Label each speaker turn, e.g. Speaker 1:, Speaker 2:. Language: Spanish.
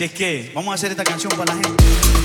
Speaker 1: Así es que vamos a hacer esta canción para la gente.